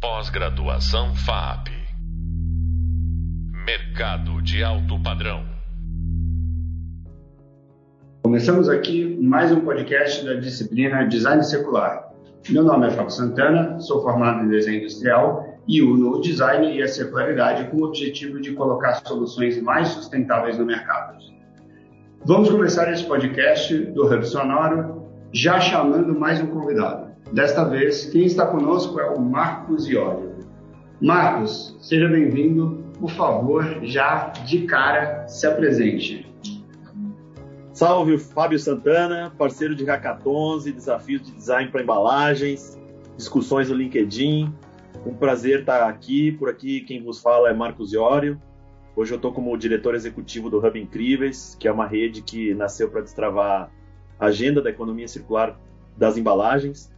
Pós-graduação FAP. Mercado de alto padrão. Começamos aqui mais um podcast da disciplina Design Circular. Meu nome é Fábio Santana, sou formado em desenho industrial e uno o design e a circularidade com o objetivo de colocar soluções mais sustentáveis no mercado. Vamos começar esse podcast do Hub Sonoro já chamando mais um convidado. Desta vez, quem está conosco é o Marcos Iório. Marcos, seja bem-vindo. Por favor, já de cara, se apresente. Salve, Fábio Santana, parceiro de hackathons e desafios de design para embalagens, discussões no LinkedIn. Um prazer estar aqui. Por aqui, quem vos fala é Marcos Iório. Hoje eu estou como diretor executivo do Hub Incríveis, que é uma rede que nasceu para destravar a agenda da economia circular das embalagens,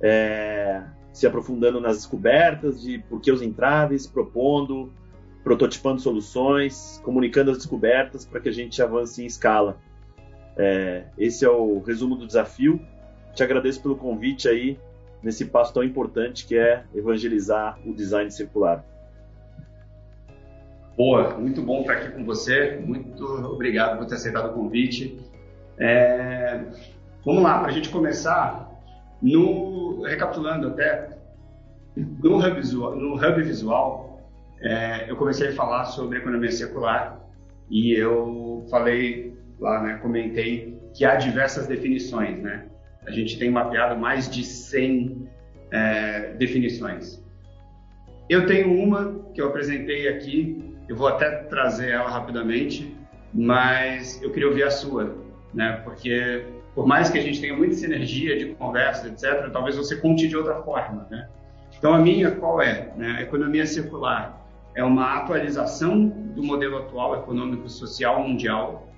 é, se aprofundando nas descobertas de por que os entraves, propondo, prototipando soluções, comunicando as descobertas para que a gente avance em escala. É, esse é o resumo do desafio. Te agradeço pelo convite aí nesse passo tão importante que é evangelizar o design circular. Boa, muito bom estar aqui com você. Muito obrigado por ter aceitado o convite. É, vamos lá, para a gente começar, no, recapitulando até, no Hub Visual, no Hub Visual é, eu comecei a falar sobre economia circular e eu falei lá, né, comentei que há diversas definições, né? A gente tem mapeado mais de 100 é, definições. Eu tenho uma que eu apresentei aqui eu vou até trazer ela rapidamente, mas eu queria ouvir a sua, né? Porque por mais que a gente tenha muita sinergia de conversa, etc., talvez você conte de outra forma, né? Então a minha qual é? Né? A economia circular é uma atualização do modelo atual econômico-social mundial,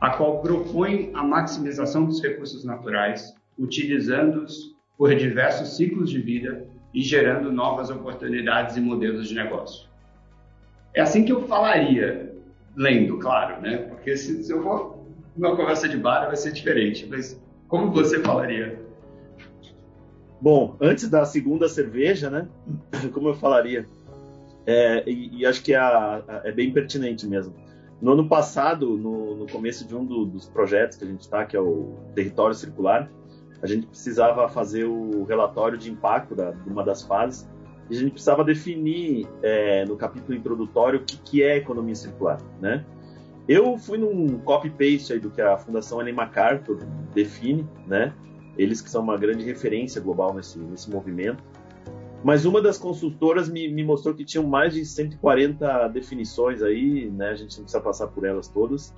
a qual propõe a maximização dos recursos naturais, utilizando-os por diversos ciclos de vida e gerando novas oportunidades e modelos de negócio. É assim que eu falaria, lendo, claro, né? Porque se, se eu for numa conversa de bar vai ser diferente. Mas como você falaria? Bom, antes da segunda cerveja, né? Como eu falaria? É, e, e, acho que é, a, é bem pertinente mesmo. No ano passado, no, no começo de um do, dos projetos que a gente está, que é o Território Circular, a gente precisava fazer o relatório de impacto da, de uma das fases a gente precisava definir é, no capítulo introdutório o que, que é economia circular, né? Eu fui num copy-paste aí do que a Fundação Ellen MacArthur define, né? Eles que são uma grande referência global nesse, nesse movimento. Mas uma das consultoras me, me mostrou que tinham mais de 140 definições aí, né? A gente não precisa passar por elas todas.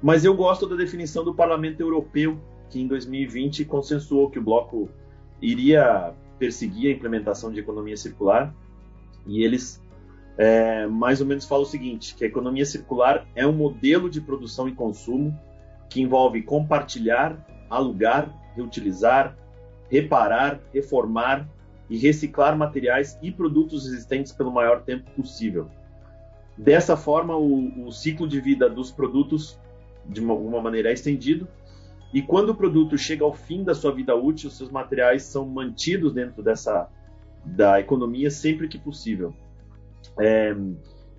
Mas eu gosto da definição do Parlamento Europeu, que em 2020 consensuou que o bloco iria perseguir a implementação de economia circular e eles é, mais ou menos falam o seguinte, que a economia circular é um modelo de produção e consumo que envolve compartilhar, alugar, reutilizar, reparar, reformar e reciclar materiais e produtos existentes pelo maior tempo possível. Dessa forma, o, o ciclo de vida dos produtos, de alguma maneira, é estendido e quando o produto chega ao fim da sua vida útil, seus materiais são mantidos dentro dessa da economia sempre que possível. É,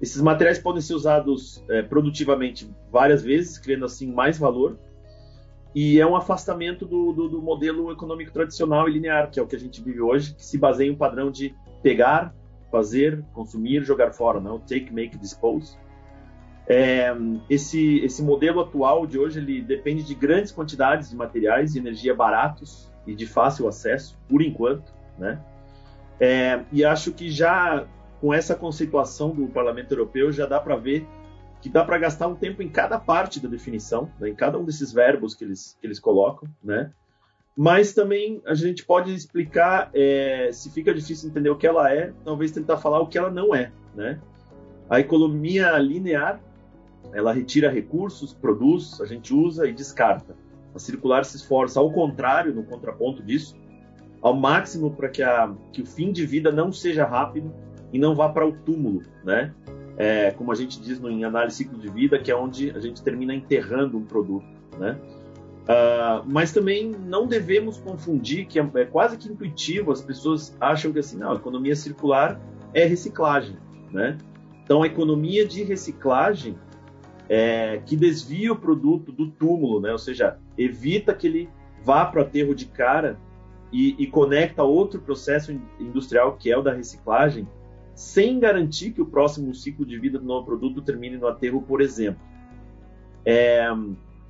esses materiais podem ser usados é, produtivamente várias vezes, criando assim mais valor. E é um afastamento do, do, do, modelo econômico tradicional e linear, que é o que a gente vive hoje, que se baseia em um padrão de pegar, fazer, consumir, jogar fora, não? Take, make, dispose. É, esse, esse modelo atual de hoje ele depende de grandes quantidades de materiais e energia baratos e de fácil acesso, por enquanto, né? É, e acho que já com essa conceituação do Parlamento Europeu já dá para ver que dá para gastar um tempo em cada parte da definição, né? em cada um desses verbos que eles, que eles colocam, né? Mas também a gente pode explicar, é, se fica difícil entender o que ela é, talvez tentar falar o que ela não é, né? A economia linear ela retira recursos, produz, a gente usa e descarta. A circular se esforça ao contrário, no contraponto disso, ao máximo para que, que o fim de vida não seja rápido e não vá para o túmulo, né? É, como a gente diz no, em análise ciclo de vida, que é onde a gente termina enterrando um produto, né? Uh, mas também não devemos confundir que é, é, quase que intuitivo, as pessoas acham que assim, não, economia circular é reciclagem, né? Então a economia de reciclagem é, que desvia o produto do túmulo, né? Ou seja, evita que ele vá para o aterro de cara e, e conecta outro processo industrial que é o da reciclagem, sem garantir que o próximo ciclo de vida do novo produto termine no aterro, por exemplo. É, a,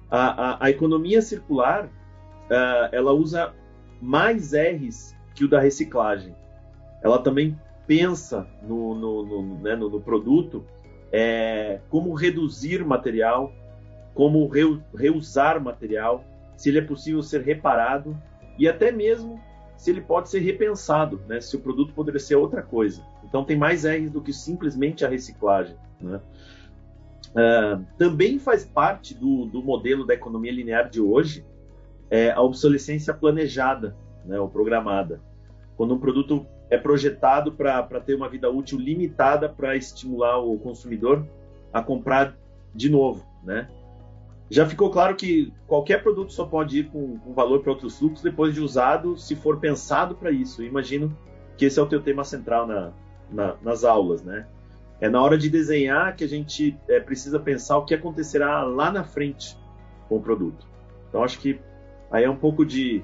a, a economia circular uh, ela usa mais R's que o da reciclagem. Ela também pensa no, no, no, né, no, produto é, como reduzir material, como re, reusar material, se ele é possível ser reparado e até mesmo se ele pode ser repensado, né, se o produto poderia ser outra coisa. Então tem mais R's do que simplesmente a reciclagem. Né? Uh, também faz parte do, do, modelo da economia linear de hoje é, a obsolescência planejada, né, ou programada. Quando um produto é projetado para ter uma vida útil limitada para estimular o consumidor a comprar de novo, né? Já ficou claro que qualquer produto só pode ir com, com valor para outros fluxos depois de usado, se for pensado para isso. Eu imagino que esse é o teu tema central na, na, nas aulas, né? É na hora de desenhar que a gente é, precisa pensar o que acontecerá lá na frente com o produto. Então acho que aí é um pouco de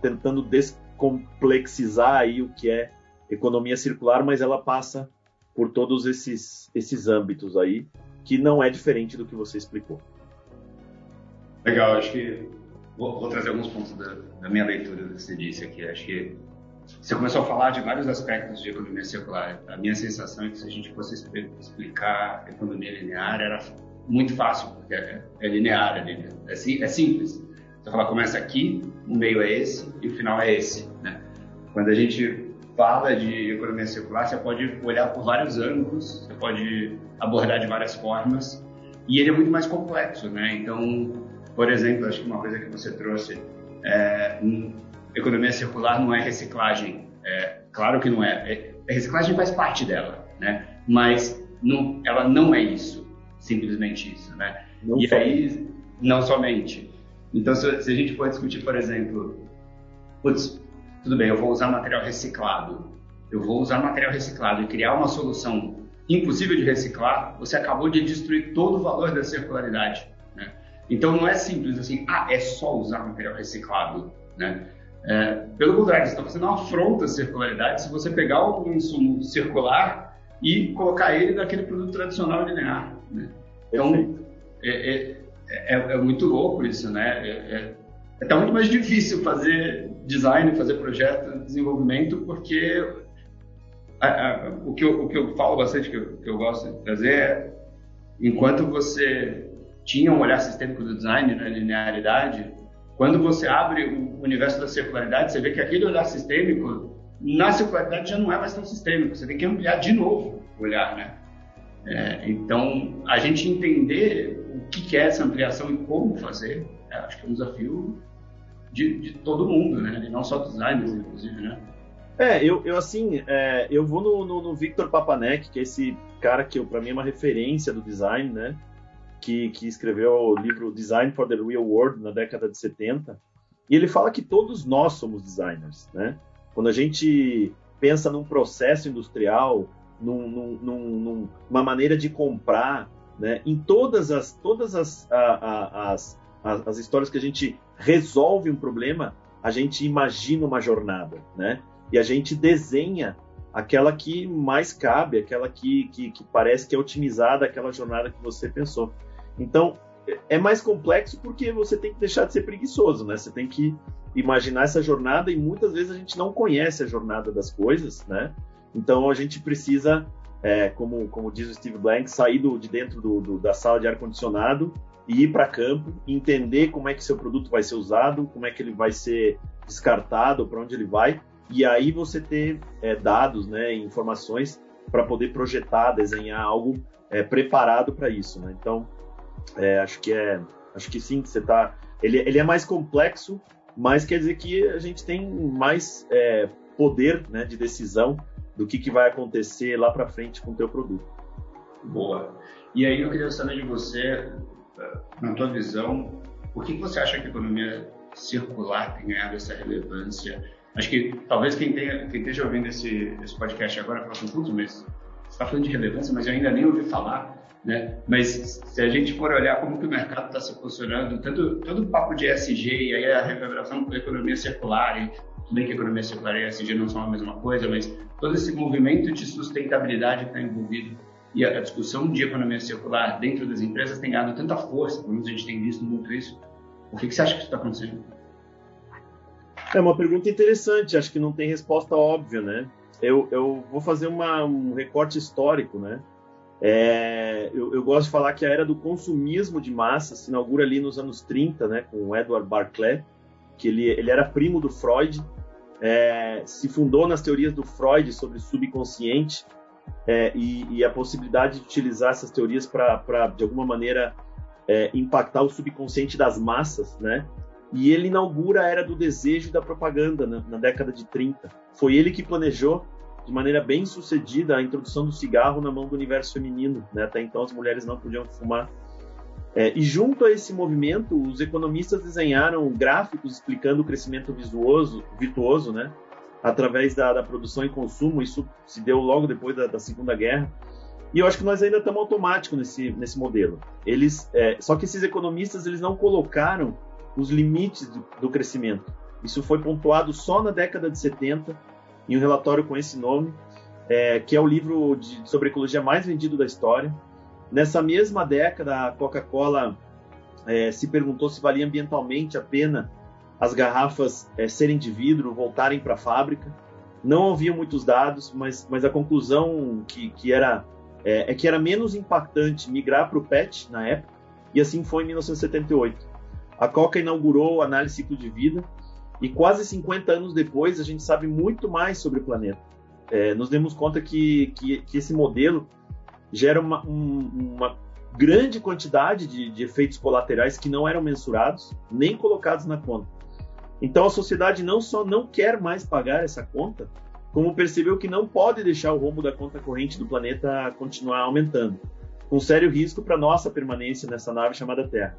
tentando descomplexizar aí o que é economia circular, mas ela passa por todos esses esses âmbitos aí que não é diferente do que você explicou. Legal, acho que vou, vou trazer alguns pontos da, da minha leitura do que você disse aqui. Acho que você começou a falar de vários aspectos de economia circular. A minha sensação é que se a gente fosse explicar economia linear, era muito fácil, porque é, é linear, é, linear. É, é, simples. Você fala, começa aqui, o meio é esse e o final é esse. Né? Quando a gente fala de economia circular, você pode olhar por vários ângulos, você pode abordar de várias formas, e ele é muito mais complexo. Né? Então, por exemplo, acho que uma coisa que você trouxe é, economia circular não é reciclagem. É, claro que não é. é. A reciclagem faz parte dela, né? Mas não, ela não é isso, simplesmente isso, né? Não e aí, não somente. Então, se, se, a gente for discutir, por exemplo, putz, tudo bem, eu vou usar material reciclado, eu vou usar material reciclado e criar uma solução impossível de reciclar, você acabou de destruir todo o valor da circularidade, né? Então, não é simples assim, ah, é só usar material reciclado, né? É, pelo contrário, você está fazendo uma afronta à circularidade se você pegar um insumo circular e colocar ele naquele produto tradicional linear. Né? Então, é, é, é, é, muito louco isso, né? É, é, tá muito mais difícil fazer design, fazer projeto, desenvolvimento, porque a, a, o, que eu, o que eu falo bastante, que eu, que eu gosto de trazer é, enquanto você tinha um olhar sistêmico do design na linearidade, quando você abre o universo da circularidade, você vê que aquele olhar sistêmico, na circularidade já não é mais tão sistêmico, você tem que ampliar de novo o olhar, né? É, então, a gente entender o que é essa ampliação e como fazer, é, acho que é um desafio de, de todo mundo, né? E não só designers, inclusive, né? É, eu, eu assim, é, eu vou no, no, no Victor Papanek, que é esse cara que para mim é uma referência do design, né? Que, que escreveu o livro Design for the Real World na década de 70, e ele fala que todos nós somos designers, né? Quando a gente pensa num processo industrial, num, num, numa maneira de comprar, né? Em todas as todas as, a, a, as, as histórias que a gente resolve um problema, a gente imagina uma jornada, né? E a gente desenha aquela que mais cabe, aquela que, que, que parece que é otimizada, aquela jornada que você pensou. Então, é mais complexo porque você tem que deixar de ser preguiçoso, né? Você tem que imaginar essa jornada e muitas vezes a gente não conhece a jornada das coisas, né? Então a gente precisa, é, como, como diz o Steve Blank, sair do, de dentro do, do, da sala de ar-condicionado e ir para campo, entender como é que seu produto vai ser usado, como é que ele vai ser descartado, para onde ele vai, e aí você ter é, dados, né, informações para poder projetar, desenhar algo é, preparado para isso, né? Então é, acho que é, acho que sim, você tá. Ele, ele é mais complexo, mas quer dizer que a gente tem mais é, poder, né, de decisão do que, que vai acontecer lá para frente com o teu produto. Boa. E aí eu queria saber de você, na tua visão, Por que, que você acha que a economia circular tem ganhado essa relevância? Acho que talvez quem, tenha, quem esteja ouvindo esse, esse podcast agora fala assim, putz, mas você está falando de relevância, mas eu ainda nem ouvi falar. Né? Mas se a gente for olhar como que o mercado está se posicionando, tanto todo o papo de ESG e aí a reverberação da economia circular, e tudo bem que a economia circular e ESG não são a mesma coisa, mas todo esse movimento de sustentabilidade está envolvido e a discussão de economia circular dentro das empresas tem ganhado tanta força, pelo menos a gente tem visto muito isso. Por que, que você acha que está acontecendo? É uma pergunta interessante, acho que não tem resposta óbvia, né? Eu, eu vou fazer uma, um recorte histórico, né? É, eu, eu, gosto de falar que a era do consumismo de massa se inaugura ali nos anos 30, né, com Edward Barclay, que ele, ele era primo do Freud, é, se fundou nas teorias do Freud sobre subconsciente é, e, e, a possibilidade de utilizar essas teorias para, de alguma maneira, é, impactar o subconsciente das massas, né? E ele inaugura a era do desejo e da propaganda na década de 30. Foi ele que planejou de maneira bem sucedida a introdução do cigarro na mão do universo feminino. Né? Até então as mulheres não podiam fumar. É, e junto a esse movimento, os economistas desenharam gráficos explicando o crescimento visuoso, virtuoso, né? através da, da, produção e consumo. Isso se deu logo depois da, da, Segunda Guerra. E eu acho que nós ainda estamos automáticos nesse, nesse modelo. Eles, é, só que esses economistas eles não colocaram os limites do, do crescimento. Isso foi pontuado só na década de 70 em um relatório com esse nome, é, que é o livro de, sobre ecologia mais vendido da história. Nessa mesma década, a Coca-Cola é, se perguntou se valia ambientalmente a pena as garrafas é, serem de vidro, voltarem para a fábrica. Não havia muitos dados, mas, mas a conclusão que, que era é, é que era menos impactante migrar para o PET na época, e assim foi em 1978. A Coca inaugurou a análise ciclo de vida e quase 50 anos depois, a gente sabe muito mais sobre o planeta. É, nos demos conta que, que, que esse modelo gera uma, um, uma grande quantidade de, de, efeitos colaterais que não eram mensurados nem colocados na conta. Então a sociedade não só não quer mais pagar essa conta, como percebeu que não pode deixar o rombo da conta corrente do planeta continuar aumentando, com sério risco para nossa permanência nessa nave chamada Terra.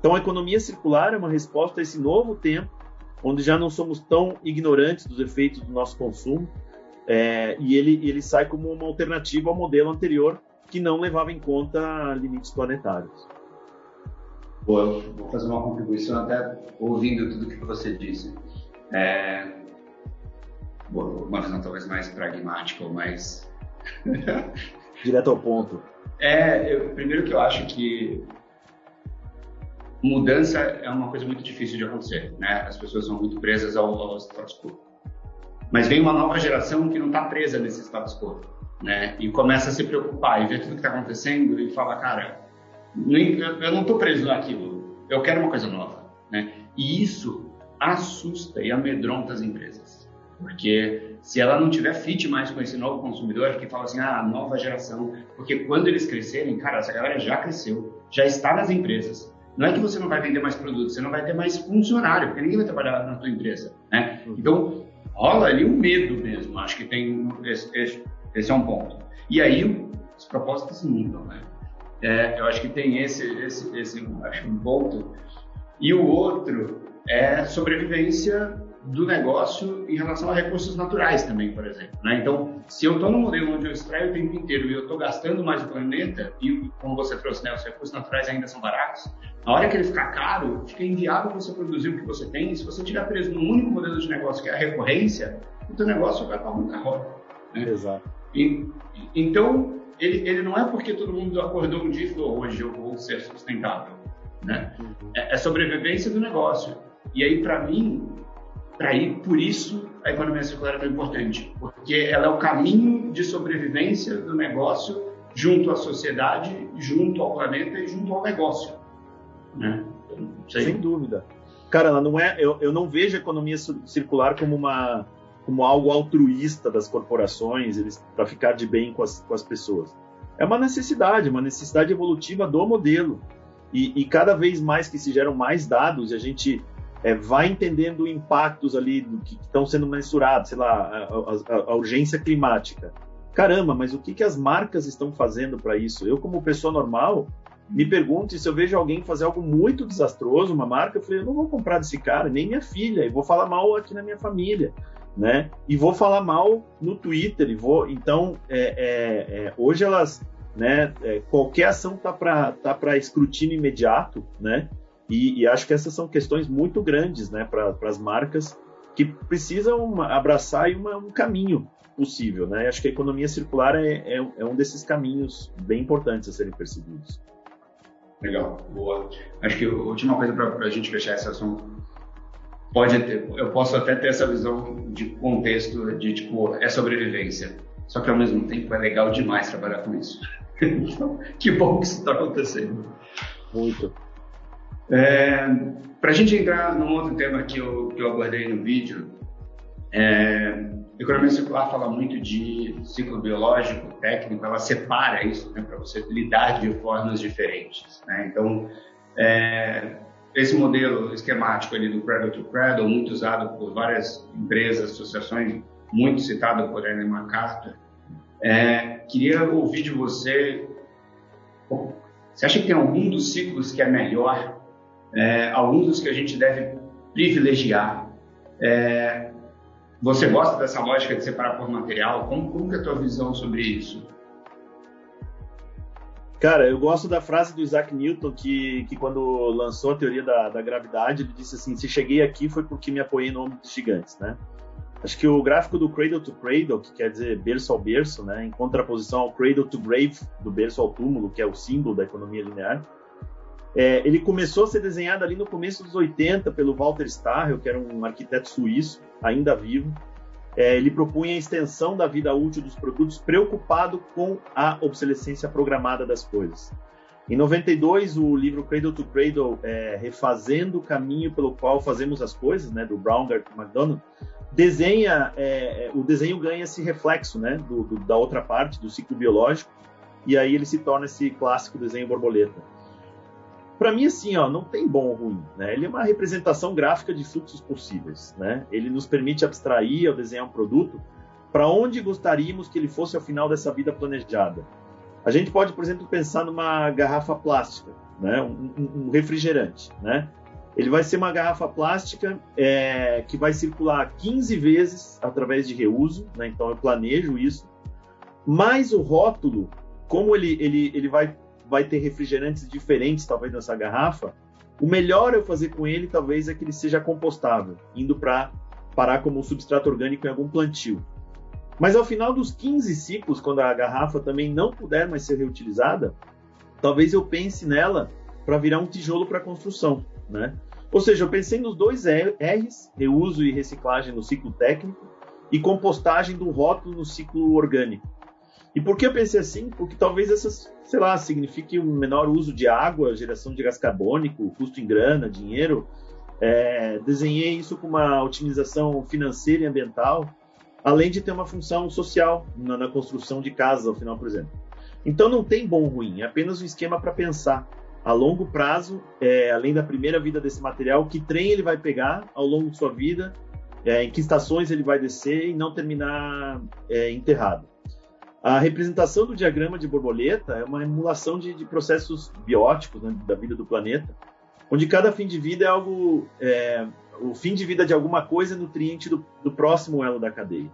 Então a economia circular é uma resposta a esse novo tempo onde já não somos tão ignorantes dos efeitos do nosso consumo, é, e ele, ele sai como uma alternativa ao modelo anterior, que não levava em conta limites planetários. Boa, vou fazer uma contribuição até ouvindo tudo que você disse. É, uma visão talvez mais pragmática ou mais... Direto ao ponto. É, eu, primeiro que eu acho que mudança é uma coisa muito difícil de acontecer, né? As pessoas são muito presas ao, ao status quo. Mas vem uma nova geração que não está presa nesse status quo, né? E começa a se preocupar e ver tudo que está acontecendo e fala, cara, eu não estou preso naquilo, eu quero uma coisa nova, né? E isso assusta e amedronta as empresas, porque se ela não tiver fit mais com esse novo consumidor que fala assim, ah, nova geração, porque quando eles crescerem, cara, essa galera já cresceu, já está nas empresas, não é que você não vai vender mais produtos, você não vai ter mais funcionário, porque ninguém vai trabalhar na tua empresa, né? Uhum. Então, rola ali um medo mesmo, acho que tem esse, esse, esse é um ponto. E aí, as propostas mudam, né? É, eu acho que tem esse, esse, esse acho um ponto. E o outro é sobrevivência do negócio em relação a recursos naturais também, por exemplo. Né? Então, se eu estou no modelo onde eu extraio o tempo inteiro e eu estou gastando mais o planeta, e como você trouxe, né, os recursos naturais ainda são baratos, na hora que ele ficar caro, fica inviável você produzir o que você tem. E se você estiver preso num único modelo de negócio, que é a recorrência, o teu negócio vai para a roda. Né? Exato. E, então, ele, ele não é porque todo mundo acordou um dia e falou, hoje eu vou ser sustentável. Né? Uhum. É, é sobrevivência do negócio. E aí, para mim, por isso a economia circular é tão importante, porque ela é o caminho de sobrevivência do negócio junto à sociedade, junto ao planeta e junto ao negócio. Né? Sem dúvida. Cara, não é, eu, eu não vejo a economia circular como uma como algo altruísta das corporações, eles para ficar de bem com as, com as pessoas. É uma necessidade, uma necessidade evolutiva do modelo. E, e cada vez mais que se geram mais dados, a gente é, vai entendendo impactos ali do que estão sendo mensurados, sei lá, a, a, a, urgência climática. Caramba, mas o que, que as marcas estão fazendo para isso? Eu, como pessoa normal, me pergunte se eu vejo alguém fazer algo muito desastroso, uma marca, eu falei, eu não vou comprar desse cara, nem minha filha, e vou falar mal aqui na minha família, né? E vou falar mal no Twitter, e vou. Então, é, é, é, hoje elas, né? É, qualquer ação tá para tá para escrutínio imediato, né? E, e, acho que essas são questões muito grandes, né? Para as marcas que precisam abraçar uma, um caminho possível, né? Acho que a economia circular é, é, é um desses caminhos bem importantes a serem perseguidos. Legal, boa. Acho que a última coisa para a gente fechar esse assunto pode ter, eu posso até ter essa visão de contexto de tipo é sobrevivência, só que ao mesmo tempo é legal demais trabalhar com isso. então, que bom que isso está acontecendo. Muito. É, para a gente entrar num outro tema que eu, que eu abordei no vídeo, é, economia circular fala muito de ciclo biológico, técnico, ela separa isso né, para você lidar de formas diferentes. Né? Então, é, esse modelo esquemático ali do Cradle to Cradle, muito usado por várias empresas, associações, muito citado por Ellen MacArthur, é, queria ouvir de você, você acha que tem algum dos ciclos que é melhor, é, alguns dos que a gente deve privilegiar? É, você gosta dessa lógica de separar por material? Como, como é a tua visão sobre isso? Cara, eu gosto da frase do Isaac Newton, que, que quando lançou a teoria da, da gravidade, ele disse assim, se cheguei aqui foi porque me apoiei no ombro dos gigantes, né? Acho que o gráfico do cradle to cradle, que quer dizer berço ao berço, né, em contraposição ao cradle to grave, do berço ao túmulo, que é o símbolo da economia linear, é, ele começou a ser desenhado ali no começo dos 80 pelo Walter Starrell, que era um arquiteto suíço, ainda vivo. É, ele propunha a extensão da vida útil dos produtos, preocupado com a obsolescência programada das coisas. Em 92, o livro Cradle to Cradle, é, refazendo o caminho pelo qual fazemos as coisas, né, do Baumgart McDonald, desenha, é, o desenho ganha esse reflexo, né, do, do, da outra parte do ciclo biológico, e aí ele se torna esse clássico desenho borboleta para mim assim, ó, não tem bom ou ruim, né? Ele é uma representação gráfica de fluxos possíveis, né? Ele nos permite abstrair ao desenhar um produto para onde gostaríamos que ele fosse ao final dessa vida planejada. A gente pode, por exemplo, pensar numa garrafa plástica, né? Um, um, refrigerante, né? Ele vai ser uma garrafa plástica é, que vai circular 15 vezes através de reuso, né? Então eu planejo isso. Mas o rótulo, como ele, ele, ele vai vai ter refrigerantes diferentes, talvez, nessa garrafa, o melhor eu fazer com ele, talvez, é que ele seja compostável, indo para parar como um substrato orgânico em algum plantio. Mas ao final dos 15 ciclos, quando a garrafa também não puder mais ser reutilizada, talvez eu pense nela para virar um tijolo para construção, né? Ou seja, eu pensei nos dois R's, reuso e reciclagem no ciclo técnico e compostagem do rótulo no ciclo orgânico. E por que eu pensei assim? Porque talvez essas, sei lá, signifique um menor uso de água, geração de gás carbônico, custo em grana, dinheiro. É, desenhei isso com uma otimização financeira e ambiental, além de ter uma função social na, na construção de casas, ao final, por exemplo. Então não tem bom ou ruim, é apenas um esquema para pensar a longo prazo, é, além da primeira vida desse material, que trem ele vai pegar ao longo de sua vida, é, em que estações ele vai descer e não terminar é, enterrado. A representação do diagrama de borboleta é uma emulação de, de processos bióticos né, da vida do planeta, onde cada fim de vida é algo, é, o fim de vida de alguma coisa é nutriente do, do, próximo elo da cadeia.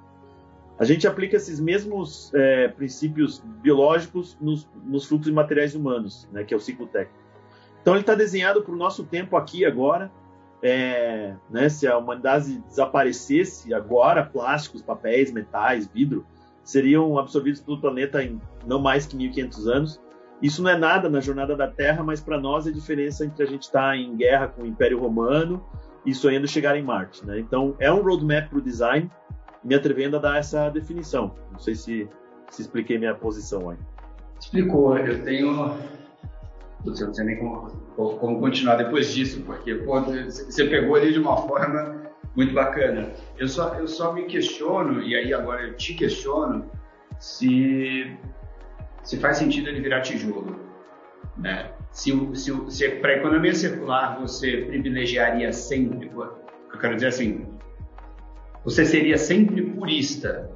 A gente aplica esses mesmos é, princípios biológicos nos, nos, fluxos de materiais humanos, né, que é o ciclo técnico. Então ele está desenhado para o nosso tempo aqui agora. É, né, se a humanidade desaparecesse agora, plásticos, papéis, metais, vidro, seriam absorvidos pelo planeta em não mais que 1.500 anos. Isso não é nada na jornada da Terra, mas para nós é a diferença entre a gente estar tá em guerra com o Império Romano e sonhando chegar em Marte. Né? Então, é um roadmap para o design, me atrevendo a dar essa definição. Não sei se, se expliquei minha posição aí. Explicou. Eu tenho. Não sei nem como, como continuar depois disso, porque pô, você pegou ali de uma forma muito bacana. Eu só, eu só me questiono, e aí agora eu te questiono, se, se faz sentido ele virar tijolo. Né? Se, se, se para a economia circular você privilegiaria sempre, eu quero dizer assim, você seria sempre purista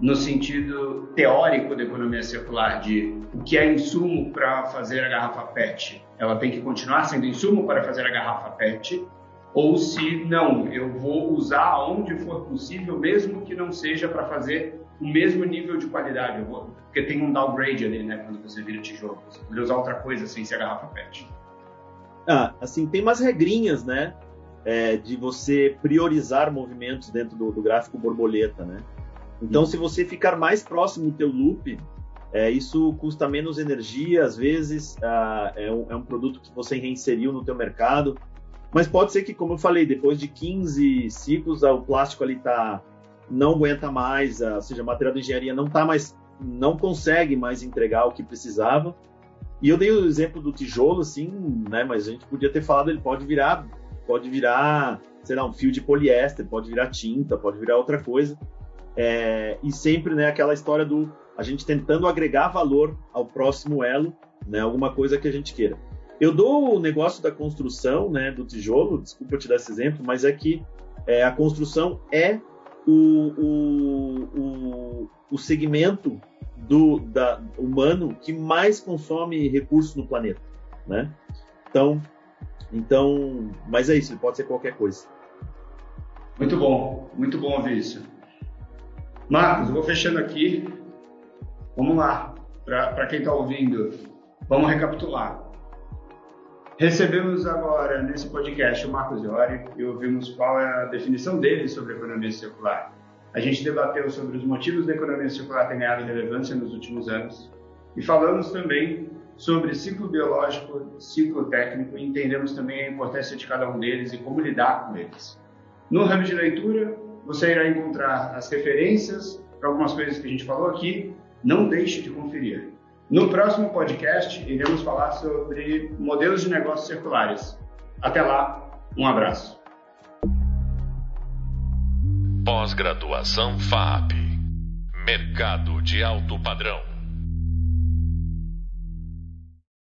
no sentido teórico da economia circular, de o que é insumo para fazer a garrafa PET, ela tem que continuar sendo insumo para fazer a garrafa PET, ou se não, eu vou usar onde for possível, mesmo que não seja para fazer o mesmo nível de qualidade, vou, porque tem um downgrade ali, né, quando você vira tijolo, você pode usar outra coisa sem ser a garrafa PET. Ah, assim, tem umas regrinhas, né, é, de você priorizar movimentos dentro do, do gráfico borboleta, né? Então, hum. se você ficar mais próximo do teu loop, é, isso custa menos energia, às vezes ah, é, um, é, um, produto que você reinseriu no teu mercado, mas pode ser que, como eu falei, depois de 15 ciclos, o plástico ali tá não aguenta mais, ah, ou seja, a material de engenharia não tá mais, não consegue mais entregar o que precisava. E eu dei o exemplo do tijolo, assim, né? Mas a gente podia ter falado, ele pode virar pode virar, sei lá, um fio de poliéster, pode virar tinta, pode virar outra coisa. É, e sempre, né, aquela história do a gente tentando agregar valor ao próximo elo, né, alguma coisa que a gente queira. Eu dou o negócio da construção, né, do tijolo, desculpa te dar esse exemplo, mas é que é, a construção é o, o, o, o segmento do da, humano que mais consome recursos no planeta, né? Então, então, mas é isso, ele pode ser qualquer coisa. Muito bom, muito bom ouvir isso. Marcos, eu vou fechando aqui. Vamos lá, para quem está ouvindo, vamos recapitular. Recebemos agora nesse podcast o Marcos Iori e ouvimos qual é a definição dele sobre a economia circular. A gente debateu sobre os motivos da economia circular ter ganhado relevância nos últimos anos e falamos também sobre ciclo biológico, ciclo técnico e entendemos também a importância de cada um deles e como lidar com eles. No hub de leitura, você irá encontrar as referências para algumas coisas que a gente falou aqui. Não deixe de conferir. No próximo podcast, iremos falar sobre modelos de negócios circulares. Até lá, um abraço. Pós-graduação FAP Mercado de alto padrão.